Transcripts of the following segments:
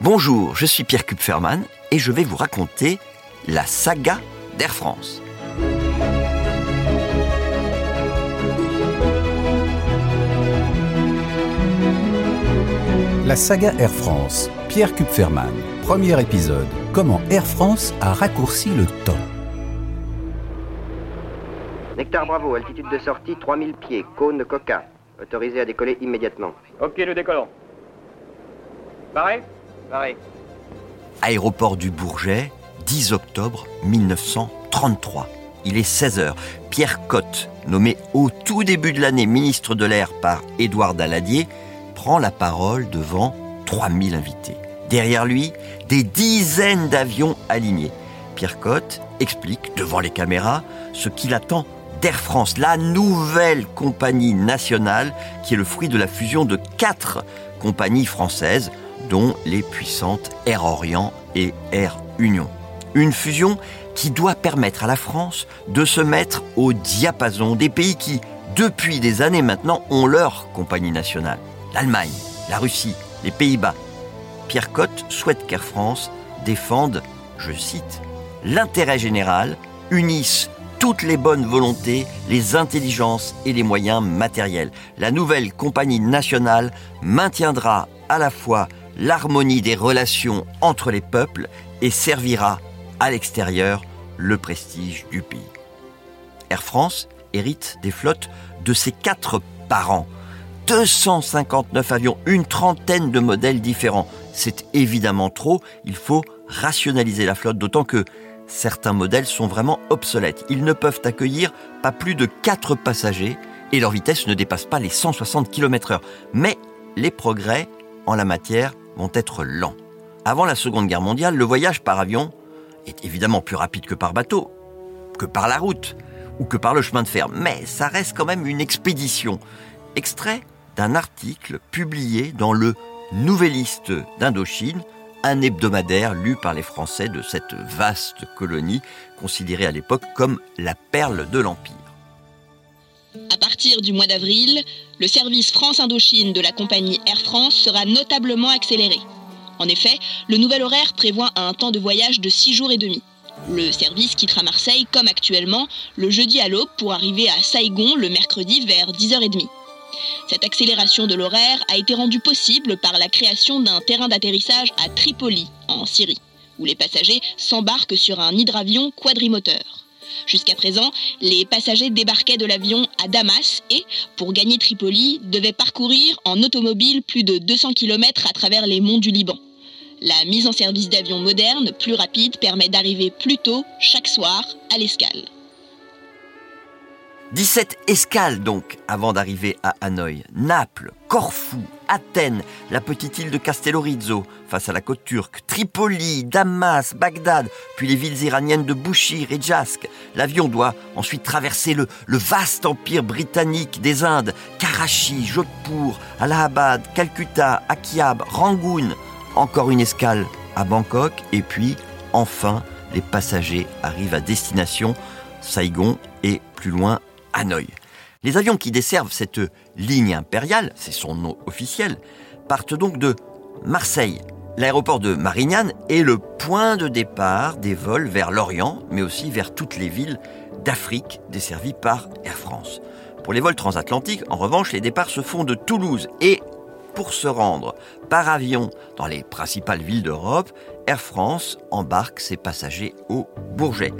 Bonjour, je suis Pierre Kupferman et je vais vous raconter la saga d'Air France. La saga Air France, Pierre Kupferman, premier épisode. Comment Air France a raccourci le temps. Nectar Bravo, altitude de sortie 3000 pieds, cône de coca. Autorisé à décoller immédiatement. Ok, nous décollons. Pareil Aéroport du Bourget, 10 octobre 1933. Il est 16h. Pierre Cotte, nommé au tout début de l'année ministre de l'Air par Édouard Daladier, prend la parole devant 3000 invités. Derrière lui, des dizaines d'avions alignés. Pierre Cotte explique devant les caméras ce qu'il attend d'Air France, la nouvelle compagnie nationale qui est le fruit de la fusion de quatre compagnies françaises, dont les puissantes Air Orient et Air Union. Une fusion qui doit permettre à la France de se mettre au diapason des pays qui, depuis des années maintenant, ont leur compagnie nationale. L'Allemagne, la Russie, les Pays-Bas. Pierre Cotte souhaite qu'Air France défende, je cite, l'intérêt général, unisse toutes les bonnes volontés, les intelligences et les moyens matériels. La nouvelle compagnie nationale maintiendra à la fois l'harmonie des relations entre les peuples et servira à l'extérieur le prestige du pays. Air France hérite des flottes de ses quatre parents. 259 avions, une trentaine de modèles différents. C'est évidemment trop, il faut rationaliser la flotte, d'autant que certains modèles sont vraiment obsolètes. Ils ne peuvent accueillir pas plus de 4 passagers et leur vitesse ne dépasse pas les 160 km/h. Mais les progrès en la matière vont être lents. Avant la Seconde Guerre mondiale, le voyage par avion est évidemment plus rapide que par bateau, que par la route ou que par le chemin de fer, mais ça reste quand même une expédition. Extrait d'un article publié dans le Nouvelliste d'Indochine, un hebdomadaire lu par les Français de cette vaste colonie, considérée à l'époque comme la perle de l'Empire. À partir du mois d'avril, le service France-Indochine de la compagnie Air France sera notablement accéléré. En effet, le nouvel horaire prévoit un temps de voyage de 6 jours et demi. Le service quittera Marseille comme actuellement le jeudi à l'aube pour arriver à Saigon le mercredi vers 10h30. Cette accélération de l'horaire a été rendue possible par la création d'un terrain d'atterrissage à Tripoli, en Syrie, où les passagers s'embarquent sur un hydravion quadrimoteur. Jusqu'à présent, les passagers débarquaient de l'avion à Damas et, pour gagner Tripoli, devaient parcourir en automobile plus de 200 km à travers les monts du Liban. La mise en service d'avions modernes, plus rapides, permet d'arriver plus tôt, chaque soir, à l'escale. 17 escales donc avant d'arriver à Hanoï. Naples, Corfou, Athènes, la petite île de Castellorizzo face à la côte turque, Tripoli, Damas, Bagdad, puis les villes iraniennes de Bouchir et Jask. L'avion doit ensuite traverser le, le vaste empire britannique des Indes, Karachi, Jodhpur, Allahabad, Calcutta, Akiab, Rangoon. Encore une escale à Bangkok et puis enfin les passagers arrivent à destination Saigon et plus loin Hanoï. Les avions qui desservent cette ligne impériale, c'est son nom officiel, partent donc de Marseille. L'aéroport de Marignane est le point de départ des vols vers l'Orient, mais aussi vers toutes les villes d'Afrique desservies par Air France. Pour les vols transatlantiques, en revanche, les départs se font de Toulouse et pour se rendre par avion dans les principales villes d'Europe, Air France embarque ses passagers au Bourget.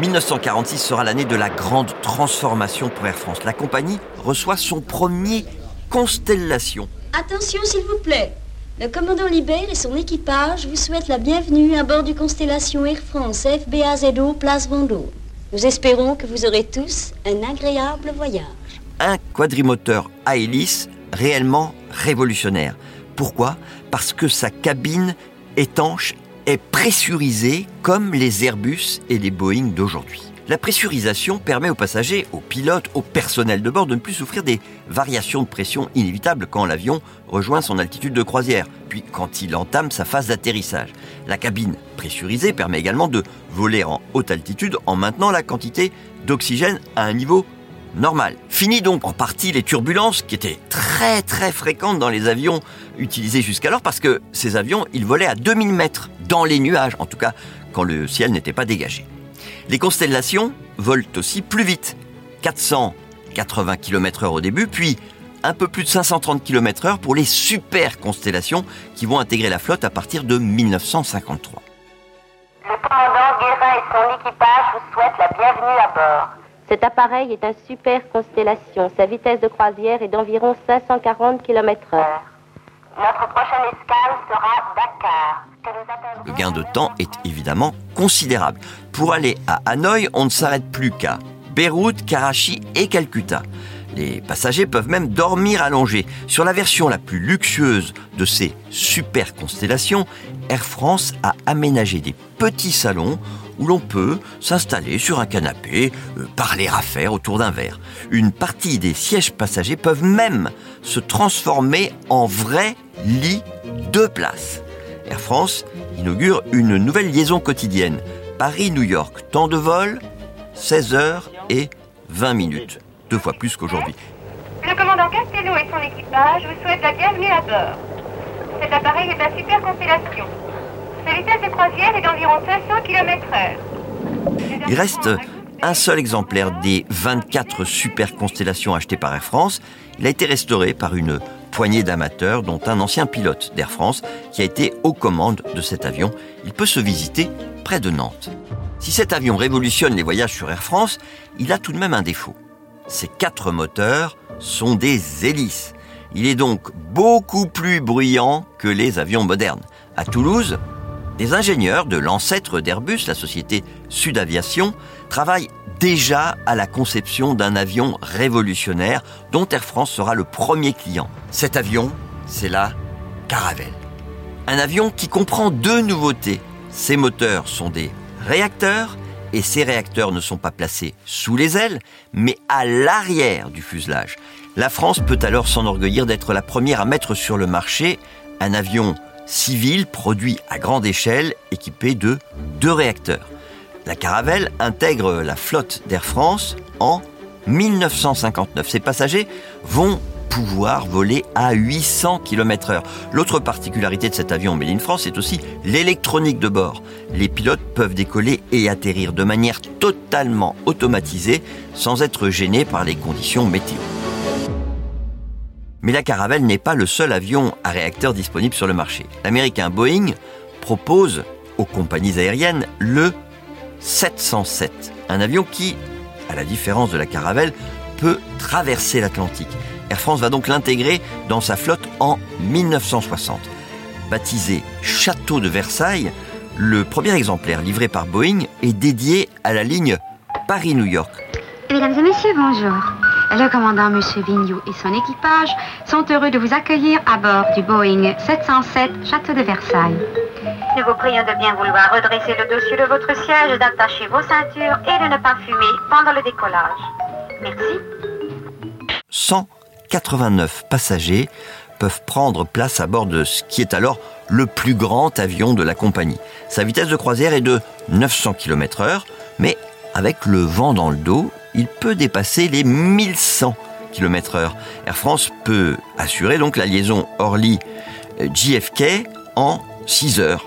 1946 sera l'année de la grande transformation pour Air France. La compagnie reçoit son premier Constellation. Attention s'il vous plaît. Le commandant Libert et son équipage vous souhaitent la bienvenue à bord du Constellation Air France FBAZO Place Vendôme. Nous espérons que vous aurez tous un agréable voyage. Un quadrimoteur à hélice réellement révolutionnaire. Pourquoi? Parce que sa cabine étanche est pressurisée comme les Airbus et les Boeing d'aujourd'hui. La pressurisation permet aux passagers, aux pilotes, au personnel de bord de ne plus souffrir des variations de pression inévitables quand l'avion rejoint son altitude de croisière, puis quand il entame sa phase d'atterrissage. La cabine pressurisée permet également de voler en haute altitude en maintenant la quantité d'oxygène à un niveau normal. Fini donc en partie les turbulences qui étaient très très fréquentes dans les avions utilisés jusqu'alors parce que ces avions, ils volaient à 2000 mètres dans les nuages, en tout cas quand le ciel n'était pas dégagé. Les constellations volent aussi plus vite, 480 km/h au début, puis un peu plus de 530 km/h pour les super constellations qui vont intégrer la flotte à partir de 1953. Le commandant Guérin et son équipage vous souhaitent la bienvenue à bord. Cet appareil est un super constellation. Sa vitesse de croisière est d'environ 540 km/h. Notre prochaine escale sera Dakar. Le gain de temps est évidemment considérable. Pour aller à Hanoï, on ne s'arrête plus qu'à Beyrouth, Karachi et Calcutta. Les passagers peuvent même dormir allongés. Sur la version la plus luxueuse de ces super constellations, Air France a aménagé des petits salons où l'on peut s'installer sur un canapé, euh, parler à faire autour d'un verre. Une partie des sièges passagers peuvent même se transformer en vrais lits de place. Air France inaugure une nouvelle liaison quotidienne. Paris-New York, temps de vol 16 heures et 20 minutes, deux fois plus qu'aujourd'hui. Le commandant Castello et son équipage vous souhaitent la bienvenue à bord. Cet appareil est un super constellation. Vitesse est d'environ 500 km/h. Il reste un seul exemplaire des 24 super constellations achetées par Air France. Il a été restauré par une poignée d'amateurs, dont un ancien pilote d'Air France qui a été aux commandes de cet avion. Il peut se visiter près de Nantes. Si cet avion révolutionne les voyages sur Air France, il a tout de même un défaut. Ses quatre moteurs sont des hélices. Il est donc beaucoup plus bruyant que les avions modernes. À Toulouse, des ingénieurs de l'ancêtre d'Airbus, la société Sud Aviation, travaillent déjà à la conception d'un avion révolutionnaire dont Air France sera le premier client. Cet avion, c'est la Caravelle. Un avion qui comprend deux nouveautés. Ses moteurs sont des réacteurs et ces réacteurs ne sont pas placés sous les ailes, mais à l'arrière du fuselage. La France peut alors s'enorgueillir d'être la première à mettre sur le marché un avion civil produit à grande échelle équipé de deux réacteurs. La Caravelle intègre la flotte d'Air France en 1959. Ses passagers vont pouvoir voler à 800 km/h. L'autre particularité de cet avion Made in France, c'est aussi l'électronique de bord. Les pilotes peuvent décoller et atterrir de manière totalement automatisée sans être gênés par les conditions météo. Mais la Caravelle n'est pas le seul avion à réacteur disponible sur le marché. L'américain Boeing propose aux compagnies aériennes le 707, un avion qui, à la différence de la Caravelle, peut traverser l'Atlantique. Air France va donc l'intégrer dans sa flotte en 1960. Baptisé Château de Versailles, le premier exemplaire livré par Boeing est dédié à la ligne Paris-New York. Mesdames et messieurs, bonjour. Le commandant M. Vignoux et son équipage sont heureux de vous accueillir à bord du Boeing 707 Château de Versailles. Nous vous prions de bien vouloir redresser le dessus de votre siège, d'attacher vos ceintures et de ne pas fumer pendant le décollage. Merci. 189 passagers peuvent prendre place à bord de ce qui est alors le plus grand avion de la compagnie. Sa vitesse de croisière est de 900 km/h, mais avec le vent dans le dos, il peut dépasser les 1100 km/h. Air France peut assurer donc la liaison Orly-JFK en 6 heures.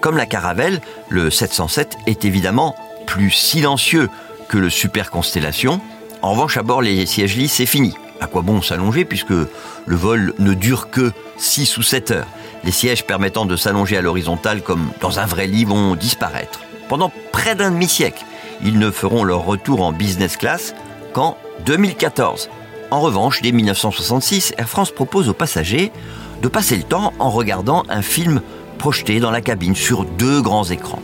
Comme la Caravelle, le 707 est évidemment plus silencieux que le Super Constellation. En revanche, à bord, les sièges lits, c'est fini. À quoi bon s'allonger puisque le vol ne dure que 6 ou 7 heures? Les sièges permettant de s'allonger à l'horizontale comme dans un vrai lit vont disparaître. Pendant près d'un demi-siècle, ils ne feront leur retour en business class qu'en 2014. En revanche, dès 1966, Air France propose aux passagers de passer le temps en regardant un film projeté dans la cabine sur deux grands écrans.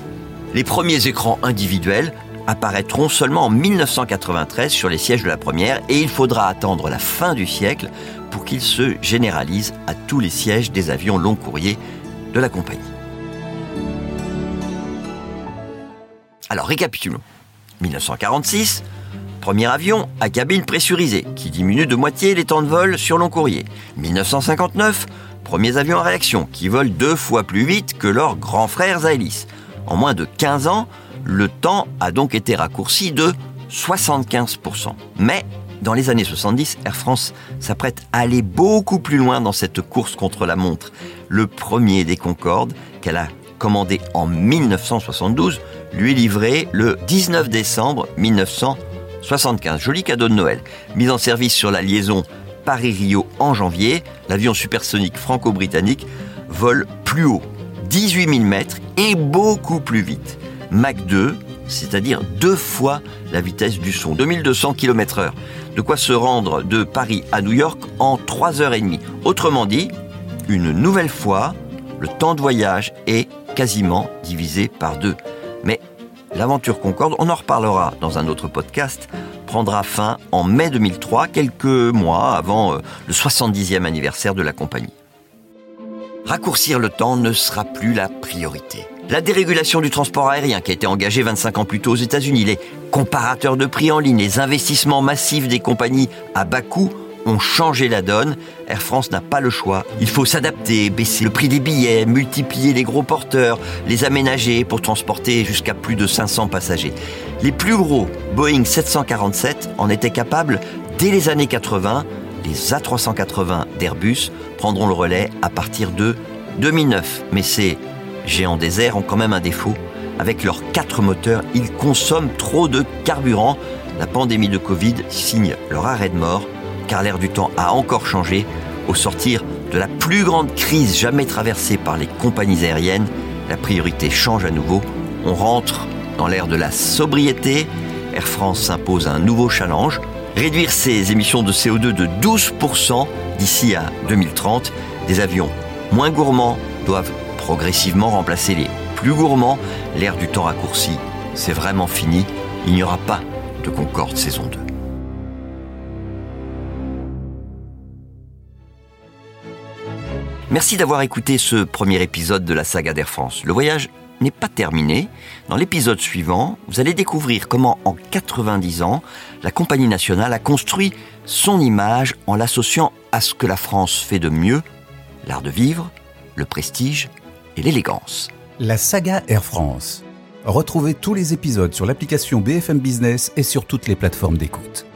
Les premiers écrans individuels apparaîtront seulement en 1993 sur les sièges de la première et il faudra attendre la fin du siècle pour qu'ils se généralisent à tous les sièges des avions long courriers de la compagnie. Alors récapitulons. 1946, premier avion à cabine pressurisée, qui diminue de moitié les temps de vol sur long courrier. 1959, premiers avions à réaction, qui volent deux fois plus vite que leurs grands frères à. En moins de 15 ans, le temps a donc été raccourci de 75%. Mais dans les années 70, Air France s'apprête à aller beaucoup plus loin dans cette course contre la montre. Le premier des Concorde, qu'elle a commandé en 1972, lui est livré le 19 décembre 1975. Joli cadeau de Noël. Mise en service sur la liaison Paris-Rio en janvier, l'avion supersonique franco-britannique vole plus haut, 18 000 mètres et beaucoup plus vite. Mach 2, c'est-à-dire deux fois la vitesse du son, 2200 km/h. De quoi se rendre de Paris à New York en 3h30. Autrement dit, une nouvelle fois, le temps de voyage est quasiment divisé par deux. Mais l'aventure Concorde, on en reparlera dans un autre podcast, prendra fin en mai 2003, quelques mois avant euh, le 70e anniversaire de la compagnie. Raccourcir le temps ne sera plus la priorité. La dérégulation du transport aérien qui a été engagée 25 ans plus tôt aux États-Unis, les comparateurs de prix en ligne, les investissements massifs des compagnies à bas coût ont changé la donne. Air France n'a pas le choix. Il faut s'adapter, baisser le prix des billets, multiplier les gros porteurs, les aménager pour transporter jusqu'à plus de 500 passagers. Les plus gros Boeing 747 en étaient capables dès les années 80. Les A380 d'Airbus prendront le relais à partir de 2009. Mais ces géants des airs ont quand même un défaut. Avec leurs quatre moteurs, ils consomment trop de carburant. La pandémie de Covid signe leur arrêt de mort, car l'air du temps a encore changé. Au sortir de la plus grande crise jamais traversée par les compagnies aériennes, la priorité change à nouveau. On rentre dans l'ère de la sobriété. Air France s'impose un nouveau challenge, réduire ses émissions de CO2 de 12% d'ici à 2030. Des avions moins gourmands doivent progressivement remplacer les plus gourmands. L'ère du temps raccourci, c'est vraiment fini. Il n'y aura pas de Concorde saison 2. Merci d'avoir écouté ce premier épisode de la saga d'Air France. Le voyage n'est pas terminé. Dans l'épisode suivant, vous allez découvrir comment en 90 ans, la compagnie nationale a construit son image en l'associant à ce que la France fait de mieux, l'art de vivre, le prestige et l'élégance. La saga Air France. Retrouvez tous les épisodes sur l'application BFM Business et sur toutes les plateformes d'écoute.